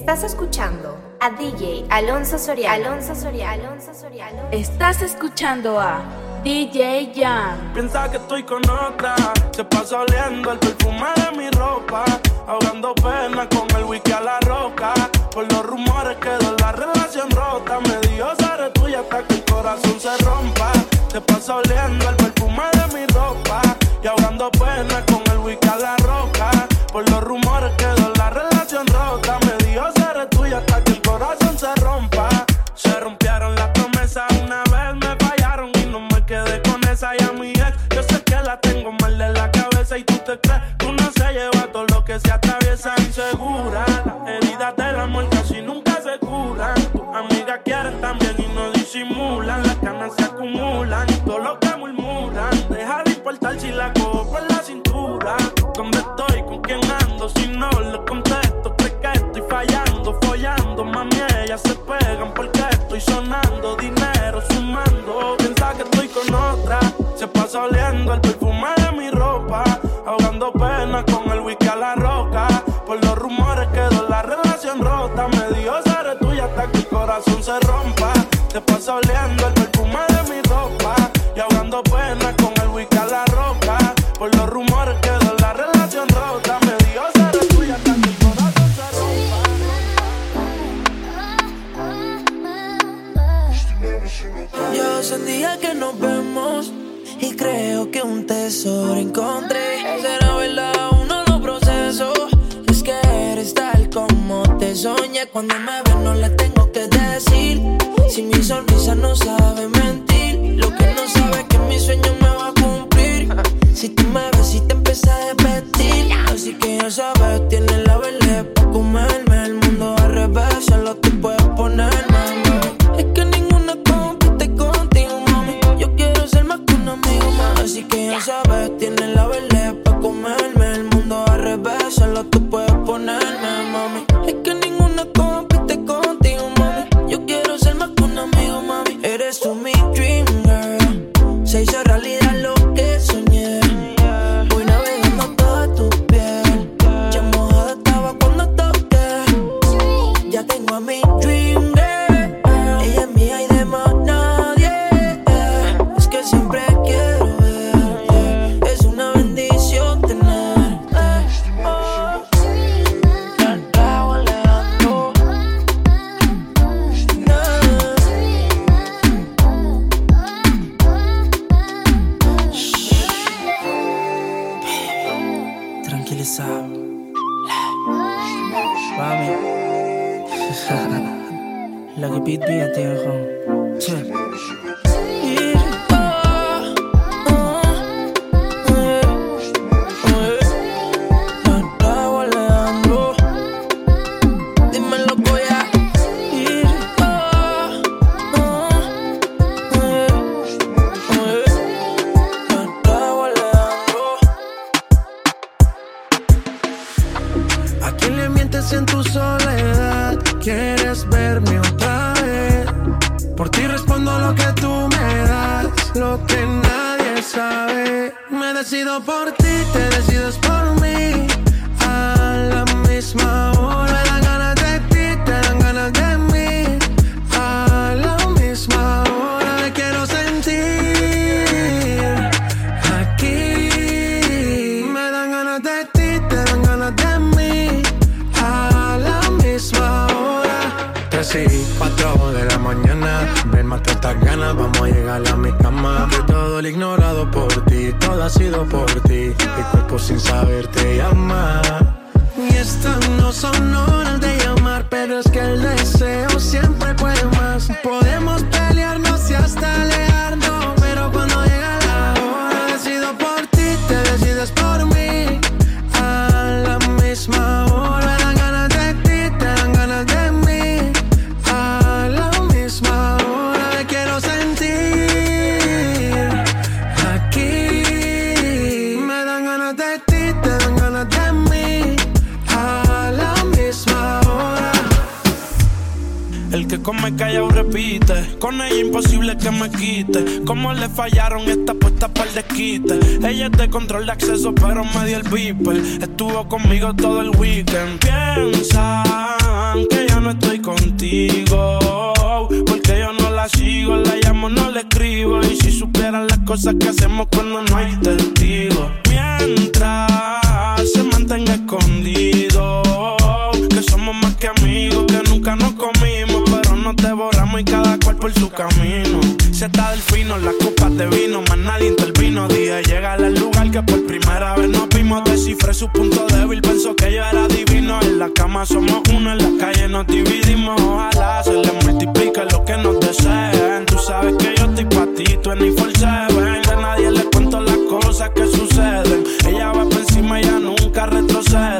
Estás escuchando a DJ Alonso Soria, Alonso Soria, Alonso Soria. Alonso... Estás escuchando a DJ Jan. Piensa que estoy con otra, se pasa oliendo el perfume de mi ropa, ahogando pena con el wiki a la roca. Por los rumores que quedó la relación rota, me dio seré tuya hasta que el corazón se rompa. Se pasa oliendo el perfume de mi ropa, y ahogando pena con el wiki a la roca. Por los rumores que Soleando el perfume de mi ropa y ahogando pena con el wicca la roca. Por los rumores quedó la relación rota. Me dio ser tuya hasta que el corazón se rompa. Yo hace un día que nos vemos y creo que un tesoro encontré. Será verdad, uno lo proceso. Es que eres tal como te soñé. Cuando me ves, no le tengo que decir mi sonrisa no sabe mentir, lo que no sabe se hizo realidad. Come callado repite. Con ella imposible que me quite. Como le fallaron esta puesta para el desquite. Ella es de control de acceso, pero me dio el beeper. Estuvo conmigo todo el weekend. Piensan que ya no estoy contigo. Porque yo no la sigo, la llamo, no le escribo. Y si supieran las cosas que hacemos cuando no hay testigos. Mientras se mantenga escondido. Que somos más que amigos, que nunca nos comimos. Nos devoramos y cada cual por su camino. Se está del fino, las copas de vino, más nadie intervino. Dije, llega al lugar que por primera vez nos vimos. Descifré su punto débil, pensó que yo era divino. En la cama somos uno, en la calle nos dividimos. Ojalá se le multiplique lo que nos deseen. Tú sabes que yo estoy pa' ti, tú en. De nadie le cuento las cosas que suceden. Ella va por encima ya nunca retrocede.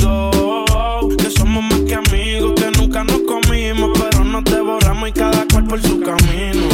Por su camino.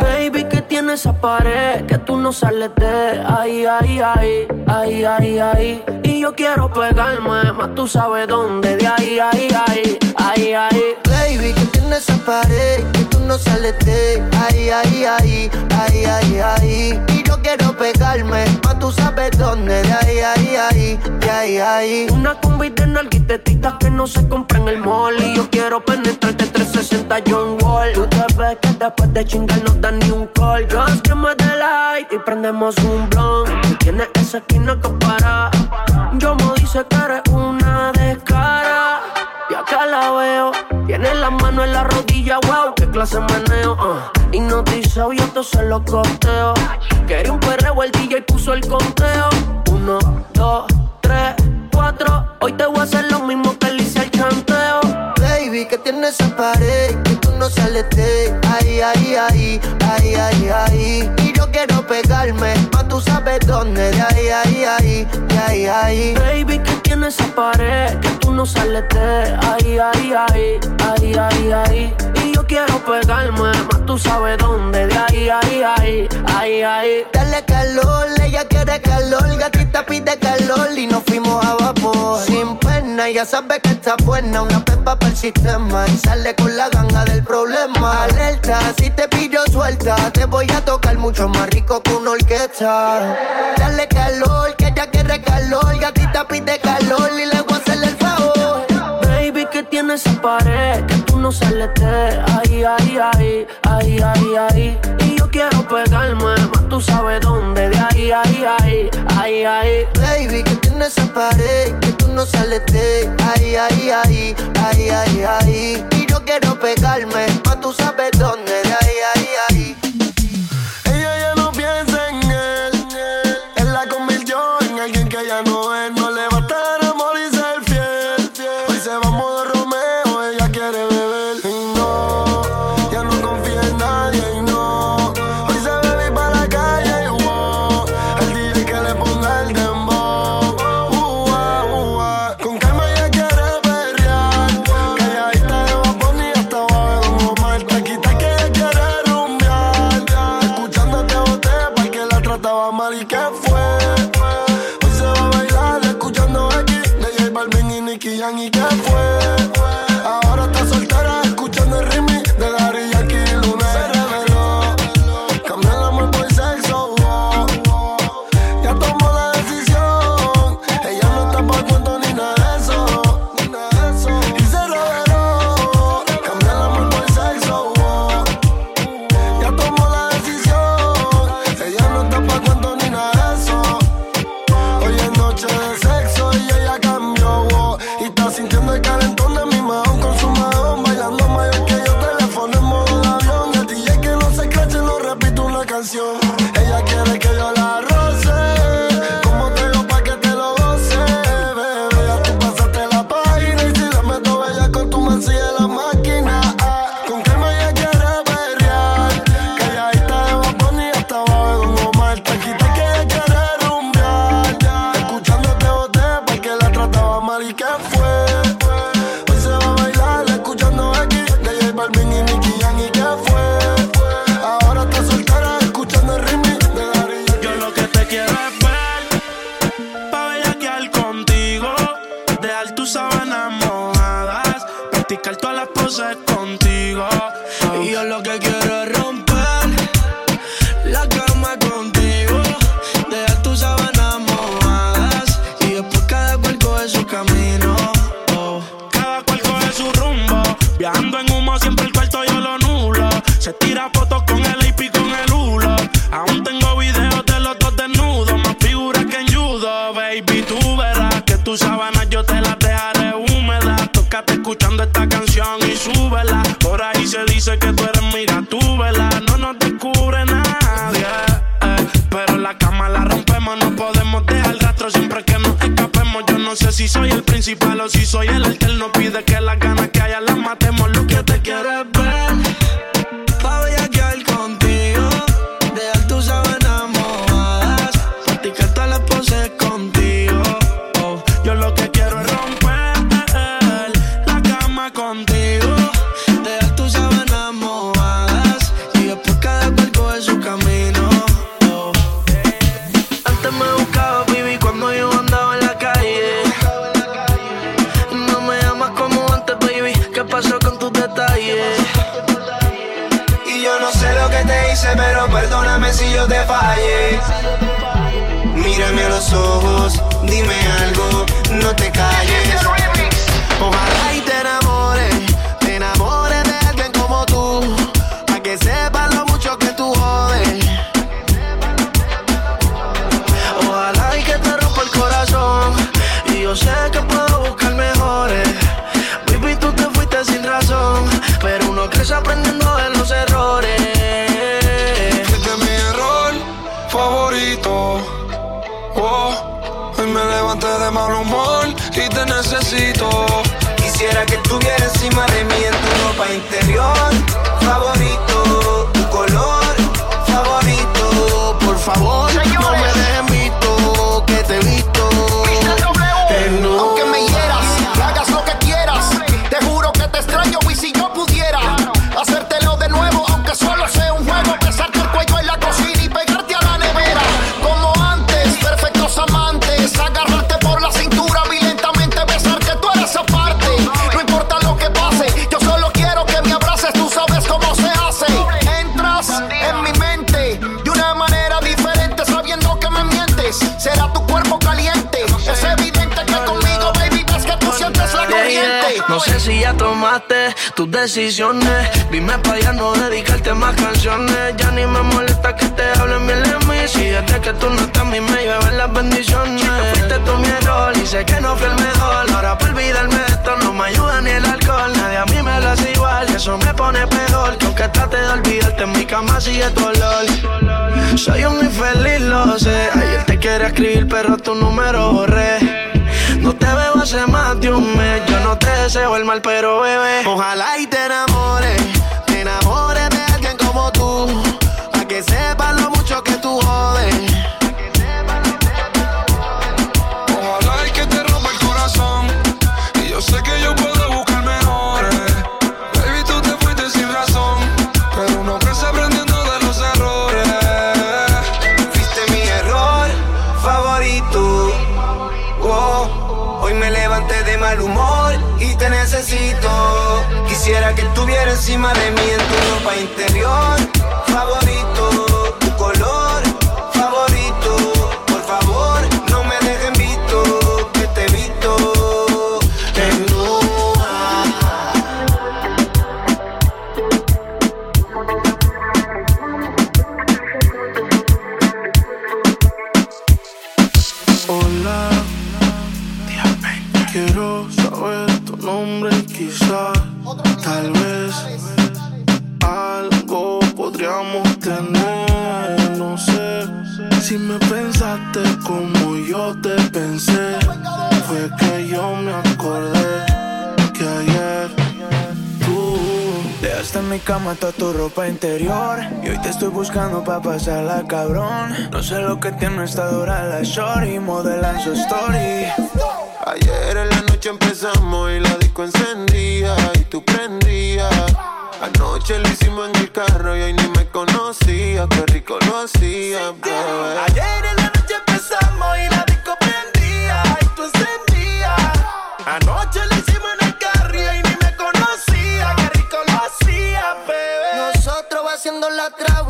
Baby, que tiene esa pared que tú no sales de ahí, ahí, ahí, ahí, ahí, ahí. Y yo quiero pegarme, más tú sabes dónde, de ahí, ahí, ahí, ahí, ahí. Baby, que tiene esa pared que tú no sales de ahí, ahí, ahí, ahí, ahí, ahí. Y yo quiero pegarme, más tú sabes dónde, de ahí, ahí, ahí, de ahí, ahí. Una combi de nalguitetitas que no se compra en el mall. Y yo quiero penetrarte 360 John Wall. Tú te ves que después de chingar no dan ni un call. Just give me the light y prendemos un blunt. Tienes esa esquina que para. Yo me dice que eres una descara. Tiene la mano en la rodilla, wow, qué clase meneo. Uh. Hipnotizado y esto se lo costeo. Quería un perreo, el DJ puso el conteo. Uno, dos, tres, cuatro. Hoy te voy a hacer lo mismo que le hice al chanteo. Baby, que tiene esa pared que tú no sales de ahí, ahí, ahí, ahí, ahí, ahí. Quiero pegarme, más tú sabes dónde, de ahí, ahí, ahí, de ahí, ahí. Baby, que tiene esa pared que tú no sales de ahí, ahí, ahí, ahí, ahí, ahí. Y yo quiero pegarme, más tú sabes dónde, de ahí, ahí, ahí, ahí, ahí. Dale calor, ella quiere calor, gatita pide calor y nos fuimos a vapor. Sin pena, ya sabe que está buena, una pepa para el sistema y sale con la ganga del problema. Alerta, si te pillo suelta, te voy a tocar mucho más rico que una orquesta. Dale calor, que ella quiere calor, gatita pide calor y le voy a hacer el favor. Baby, que tiene esa pared que tú no sales de ahí, ahí, ahí, ahí, ahí, ahí. Y yo quiero pegarme, más tú sabes dónde, de ahí, ahí, ahí, ahí, ahí. Baby, que tiene esa pared que tú no sales de ahí, ahí, ahí, ahí, ahí, ahí. Y yo quiero pegarme, más tú sabes dónde, de ahí, ahí, ahí. decisiones. Dime pa' ya no dedicarte más canciones. Ya ni me molesta que te hablen bien de mí. Si desde que tú no estás, mi me llevan las bendiciones. Fuiste tú mi error y sé que no fui el mejor. Ahora para olvidarme de esto no me ayuda ni el alcohol. Nadie a mí me lo hace igual y eso me pone peor. Que aunque trate de olvidarte, en mi cama sigue tu olor. Soy un infeliz, lo sé. Ayer te quería escribir, pero tu número borré. No te veo hace más de un mes. Yo no te deseo el mal, pero bebé, ojalá y te enamores buscando pa' pasarla, cabrón. No sé lo que tiene esta dura la shorty, modelan su story. Ayer en la noche empezamos y la disco encendía y tú prendías. Anoche lo hicimos en el carro y hoy ni me conocía, qué rico lo hacía, bebé. Ayer en la noche empezamos y la disco prendía y tú encendías. Anoche lo hicimos en el carro y hoy ni me conocía, qué rico lo hacía, bebé. Nosotros va haciendo la traba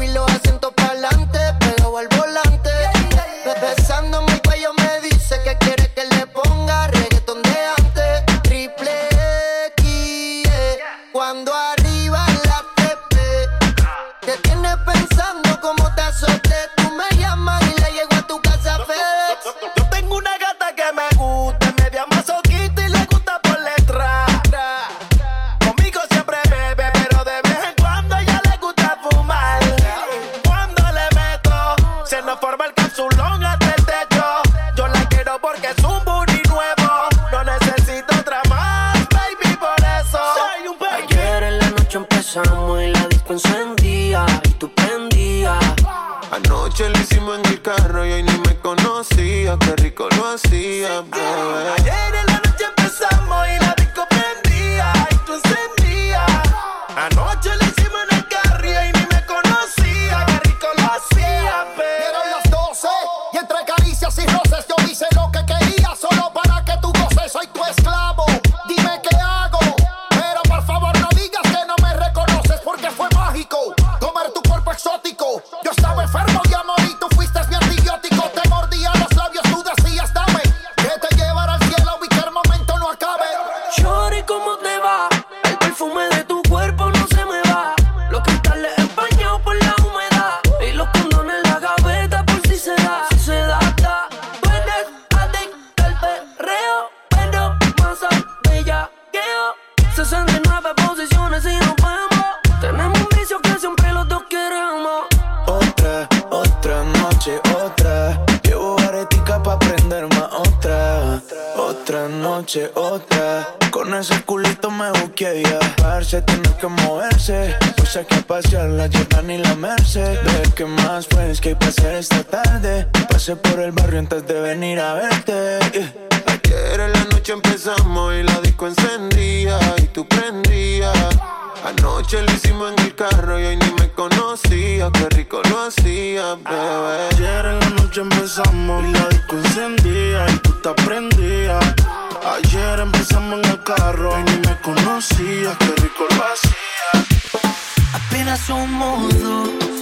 más pues que hay esta tarde. Pasé por el barrio antes de venir a verte. Ayer en la noche empezamos y la disco encendía y tú prendías. Anoche lo hicimos en el carro y hoy ni me conocía, qué rico lo hacía, bebé. Ayer en la noche empezamos y la disco encendía y tú te aprendías. Ayer empezamos en el carro y ni me conocía, qué rico lo hacía. Apenas somos dos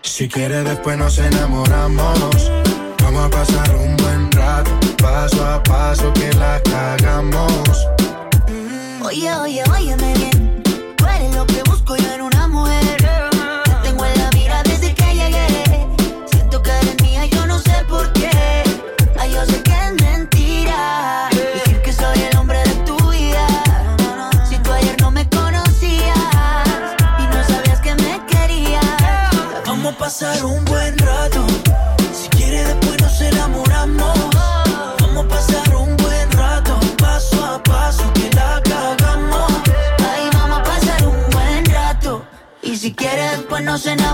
si quieres, después nos enamoramos. Vamos a pasar un buen rato, paso a paso que la cagamos. Oye, oye, óyeme bien. pasar un buen rato. Si quiere después nos enamoramos. Vamos a pasar un buen rato, paso a paso que la cagamos. Ahí vamos a pasar un buen rato. Y si quiere después nos enamoramos.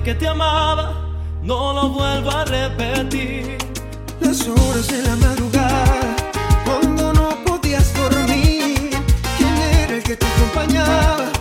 que te amaba, no lo vuelvo a repetir. Las horas de la madrugada, cuando no podías dormir, ¿quién era el que te acompañaba?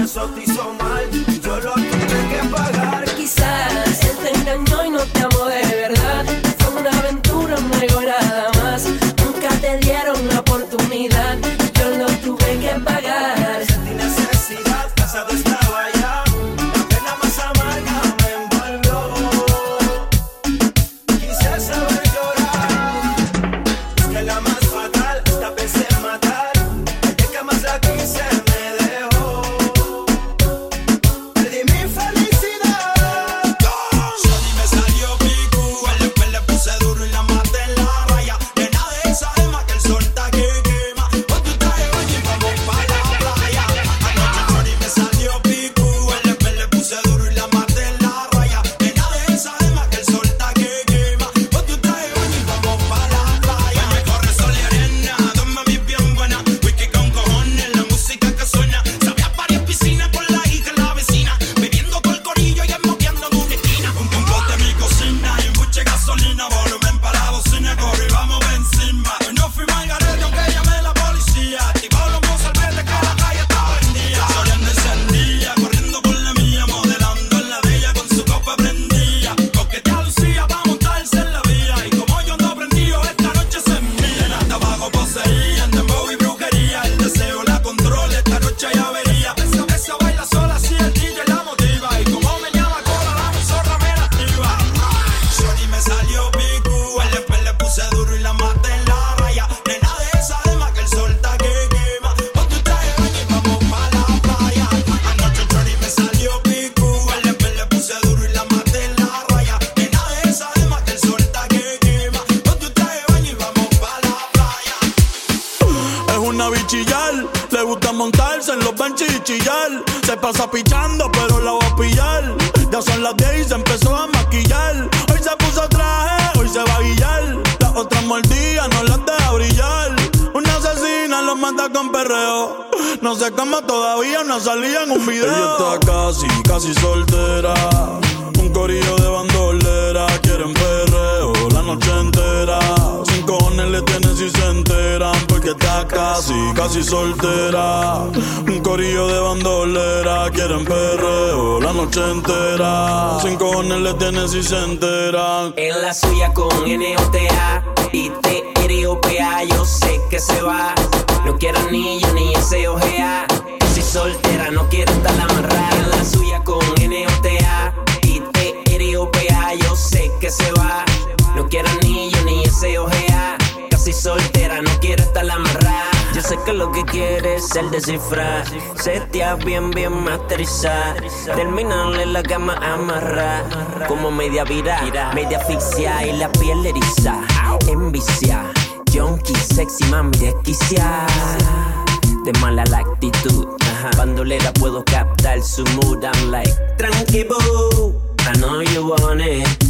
minha sorte e só mais. casi, casi soltera. Un corillo de bandolera, quieren perreo la noche entera. Sin cojones le tienen si se enteran. En la suya con NOTA y TROPA, yo sé que se va. No quiero anillo ni ese ojea. Si soltera, no quiero estar amarrada. En la suya con NOTA y TROPA, yo sé que se va. No quiero anillo ni ese ojea si soltera, no quiere estar amarrada. Yo sé que lo que quieres es el descifrar. Setea bien, bien masterizar. Terminarle la cama amarrar. Como media vira, media asfixia y la piel eriza. Envicia, junkie, sexy, mami, desquicia. De mala la actitud, bandolera puedo captar su mood. I'm like, tranqui boo, I know you want it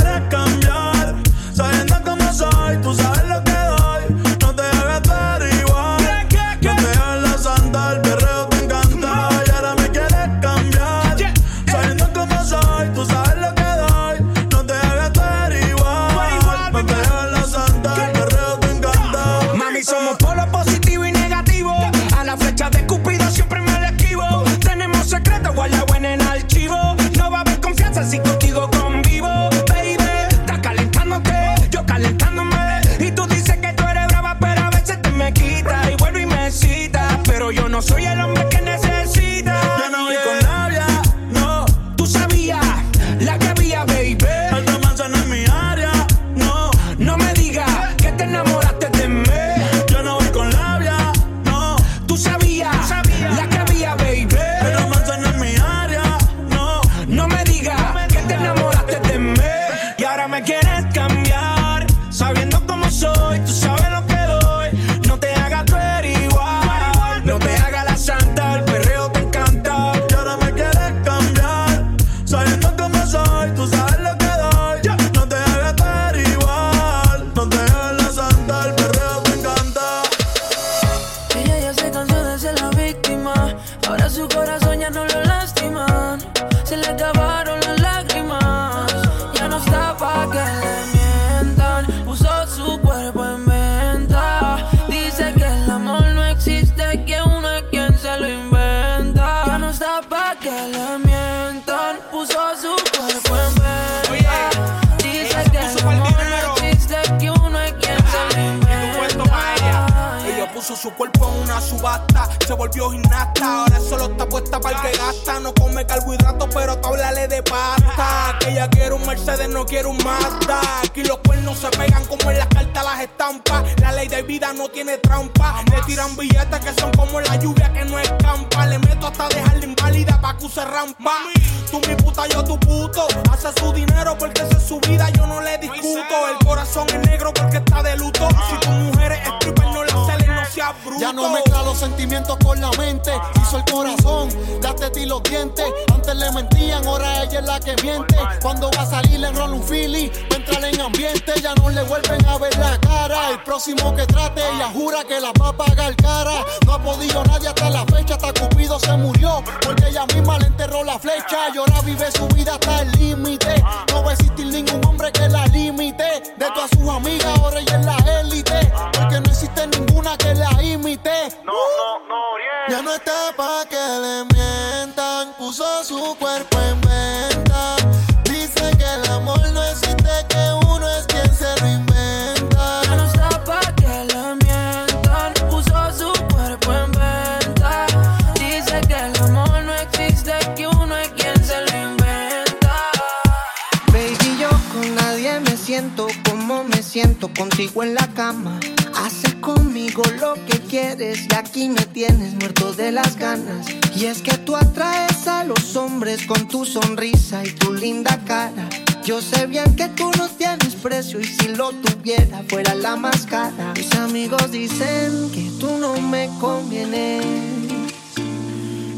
Y aquí me tienes muerto de las ganas. Y es que tú atraes a los hombres con tu sonrisa y tu linda cara. Yo sé bien que tú no tienes precio y si lo tuviera fuera la más cara. Mis amigos dicen que tú no me convienes.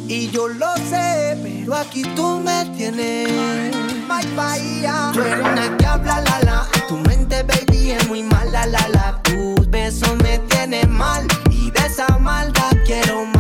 Y yo lo sé, pero aquí tú me tienes. My bahía. Tú eres una que habla la la. Tu mente, baby, es muy mala la la. Tus besos me tienen mal esa maldad quiero.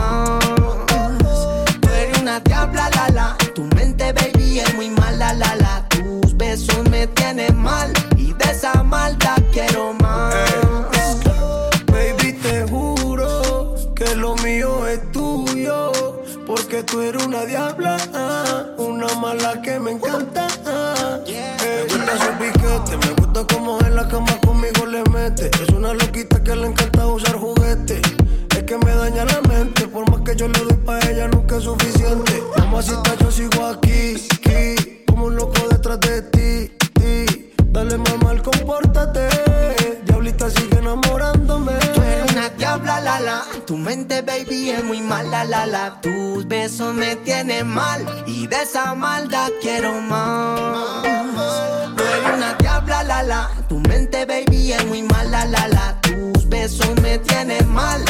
es muy mal la la. la, Tus besos me tienen mal y de esa maldad quiero más. No eres una diabla. Tu mente, baby, es muy mala, la la. Tus besos me tienen mal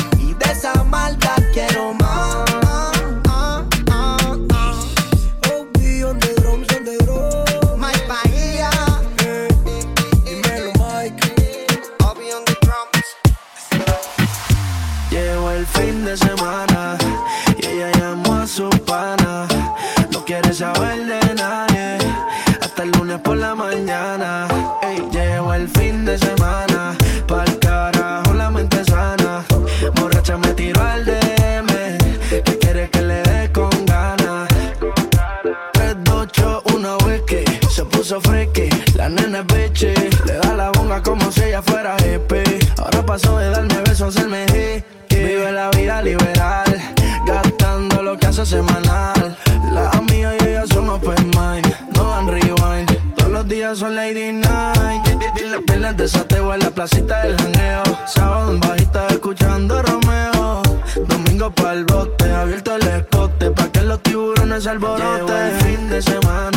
semanal. La amiga y ella son open mind, no dan rewind. Todos los días son lady night. Las piernas de sateo en la placita del janeo. Sábado en bajita escuchando Romeo. Domingo pa'l bote, abierto el escote. Pa' que los tiburones alboroten. fin de semana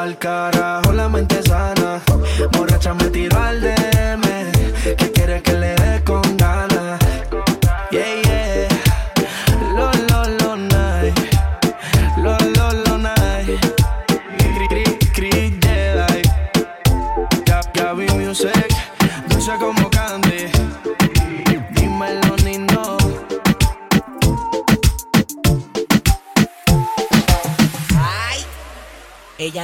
pa'l carajo la mente sana. Borracha me tiró al de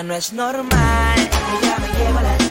no es normal. Ella me lleva la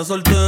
está soltero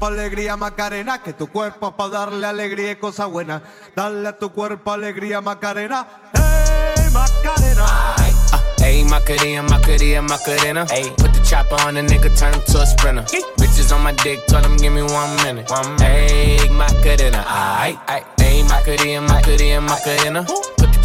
cuerpo alegría Macarena, que tu cuerpo es para darle alegría y cosa buena. Dale a tu cuerpo alegría Macarena, hey Macarena. Ayy, Macarena, Macarena, Macarena. Ayy, put the chopper on the nigga, turn him to a sprinter. Bitches on my dick, tell him give me one minute. One minute. Ayy, Macarena, aight, aight. Ayy, Macarena, Macarena, Macarena.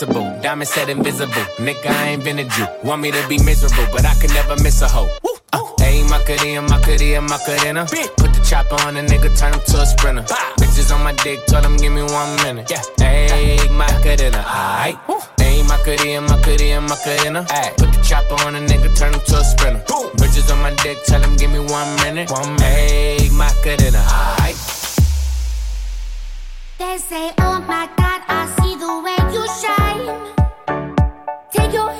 Diamond said invisible. Nigga, I ain't been a Jew. Want me to be miserable, but I can never miss a hoe. Uh, Ayy, Macarena, Macarena, Macarena. Put the chopper on a nigga, turn him to a sprinter. Bitches on my dick, tell him give me one minute. Yeah, a cadena. Ayy, Macarena, aight. Ayy, Macarena, Macarena, Macarena. Ayy, put the chopper on a nigga, turn him to a sprinter. Bitches on my dick, tell him give me one minute. One minute. Ayy, Macarena, aight. They say, oh my God, I see the way you shine. Take your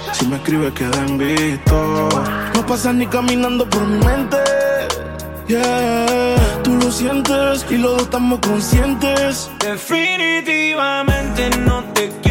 Si me escribes, queda en visto. No pasas ni caminando por mi mente. Yeah, tú lo sientes y los dos estamos conscientes. Definitivamente no te quiero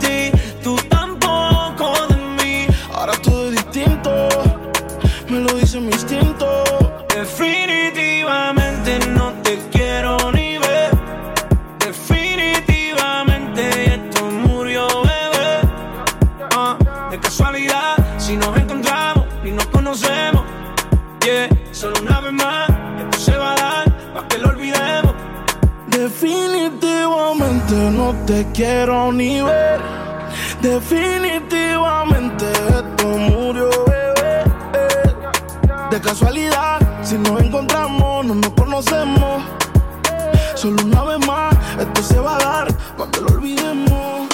quiero ni ver. Definitivamente esto murió, bebé. De casualidad, si nos encontramos, no nos conocemos. Solo una vez más, esto se va a dar cuando lo olvidemos.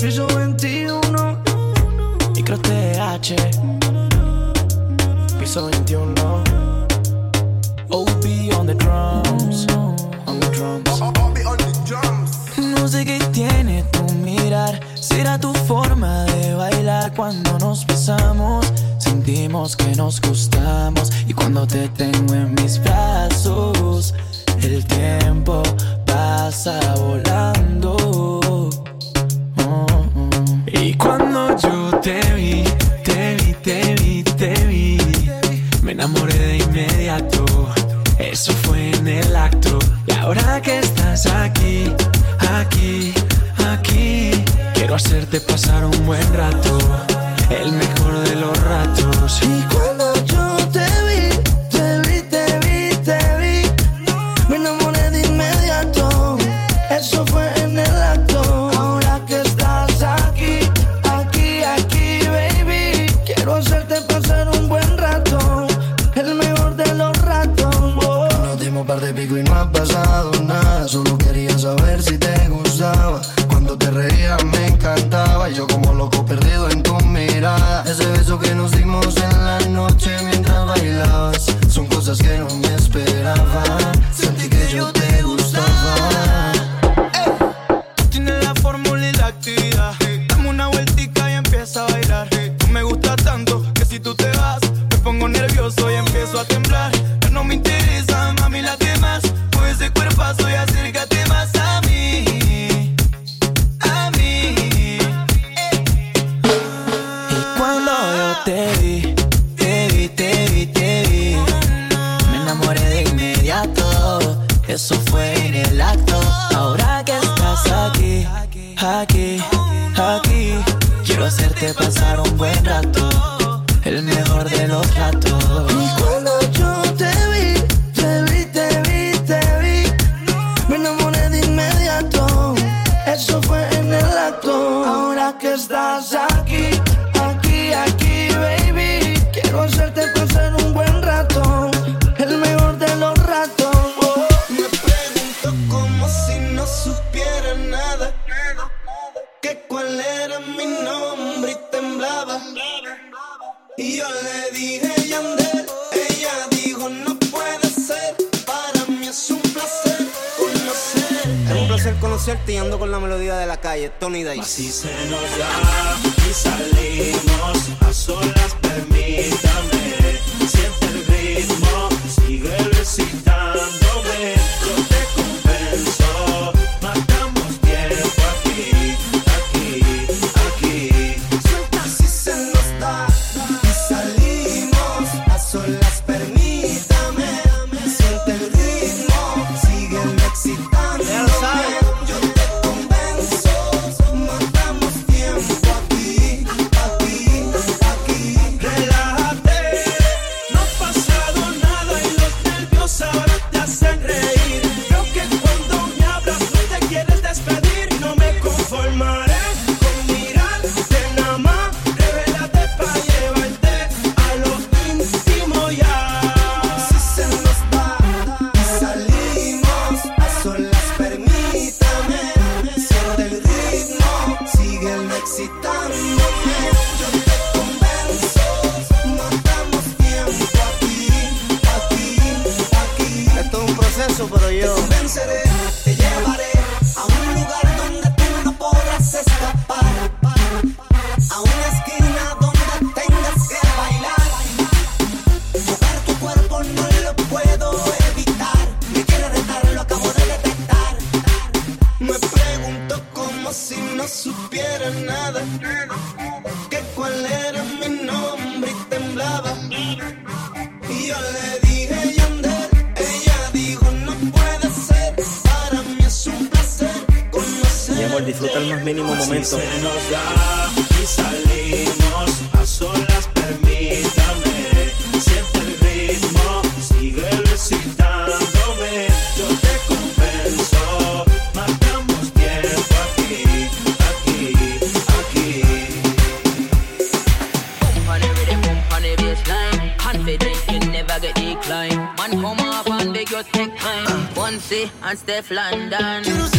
Piso 21 Micro TH Piso 21 no sé qué tiene tu mirar, será tu forma de bailar cuando nos besamos. Sentimos que nos gustamos. Y cuando te tengo en mis brazos, el tiempo pasa volando. Oh, oh. Y cuando yo Ahora que estás aquí, aquí, aquí, quiero hacerte pasar un buen rato, el mejor de los ratos. Y cuando yo cause I melodía de la calle, Tony Dice. Así se nos da y salimos a solas, permítame. And Steph London.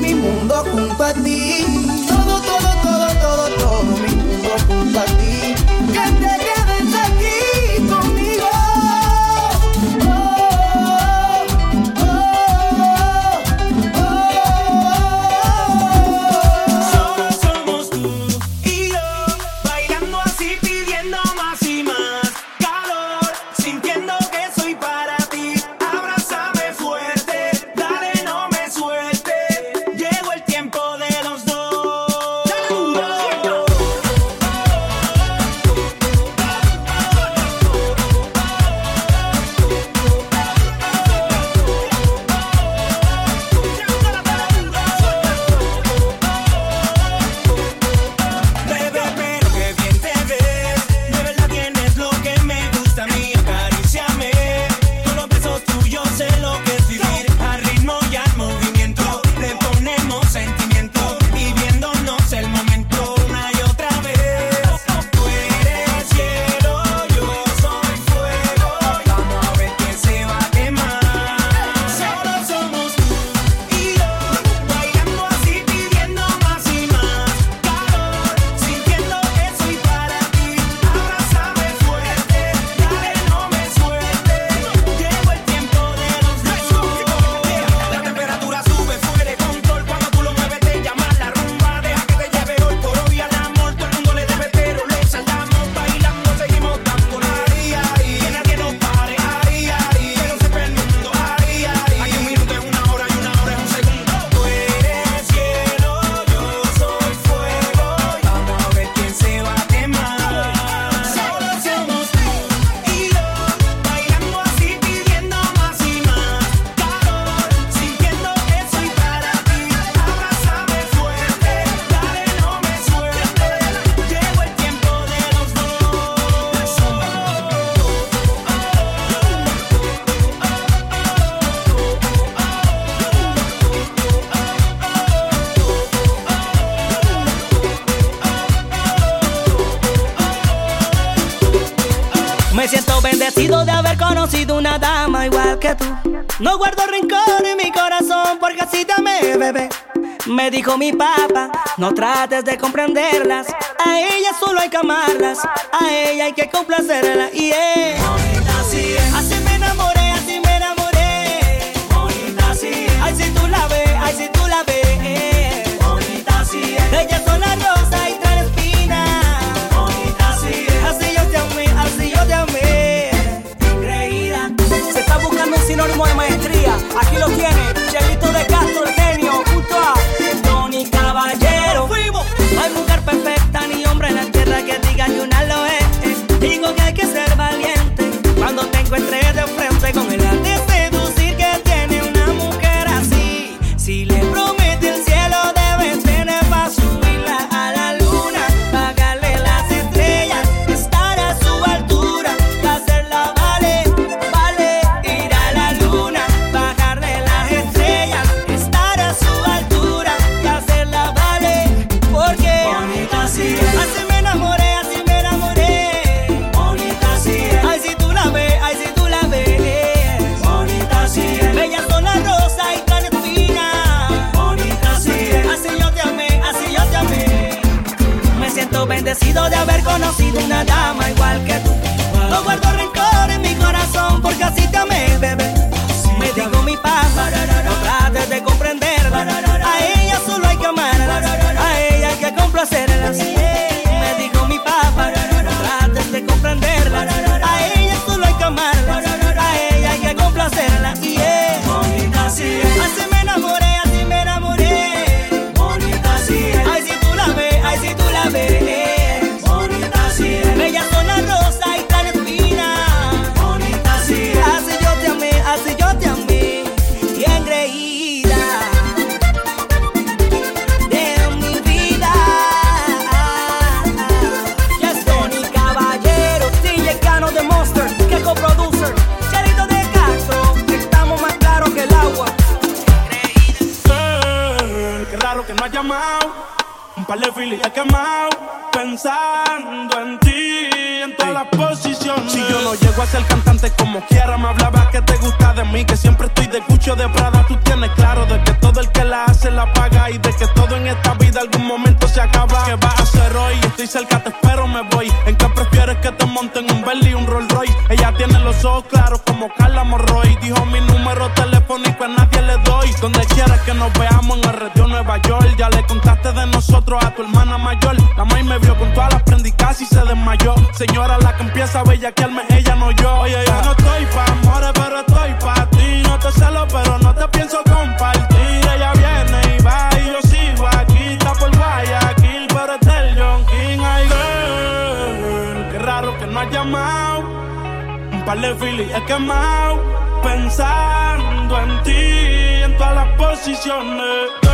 mi mundo junto a ti. mi papá, no trates de comprenderlas. A ella solo hay que amarlas, a ella hay que complacerla. Y yeah. así me enamoré, así me enamoré. Bonita Ay, si tú la ves, ay, si tú la ves. Ella es una rosa y trae espina. Así yo te amé, así yo te amé. Increíble. Se está buscando un sinónimo de maestría. Aquí lo tiene. En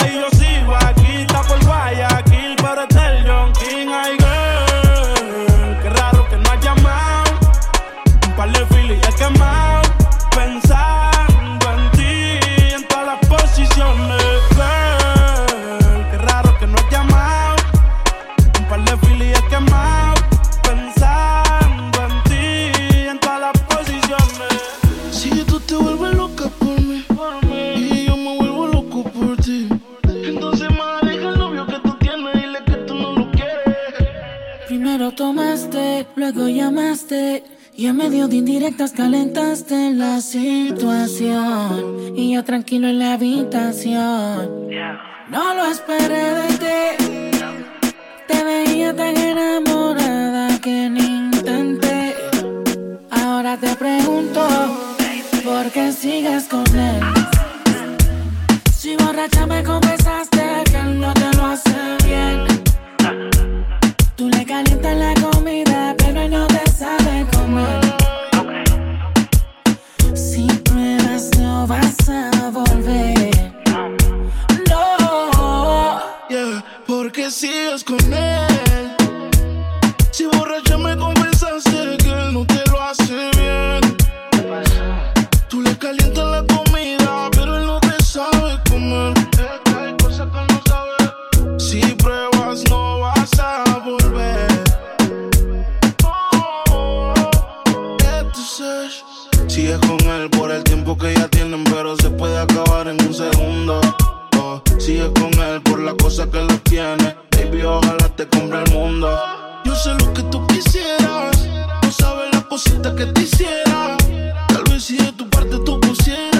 luego llamaste. Y en medio de indirectas calentaste la situación. Y yo tranquilo en la habitación. No lo esperé de ti. Te veía tan enamorada que ni intenté. Ahora te pregunto, ¿por qué sigues con él? Si borracha me confesaste porque sigues con él. Si borracha me confesaste que él no te lo hace bien. Tú le calientas la comida, pero él no te sabe comer. Es que hay cosas que no sabes. Si pruebas, no vas a volver. Entonces, sigues con él por el tiempo que ya tienen, pero se puede acabar en un segundo. Sigues con él por la cosa que lo tiene. Baby, ojalá te compre el mundo. Yo sé lo que tú quisieras. No sabes las cositas que te hiciera. Tal vez si de tu parte tú pusieras.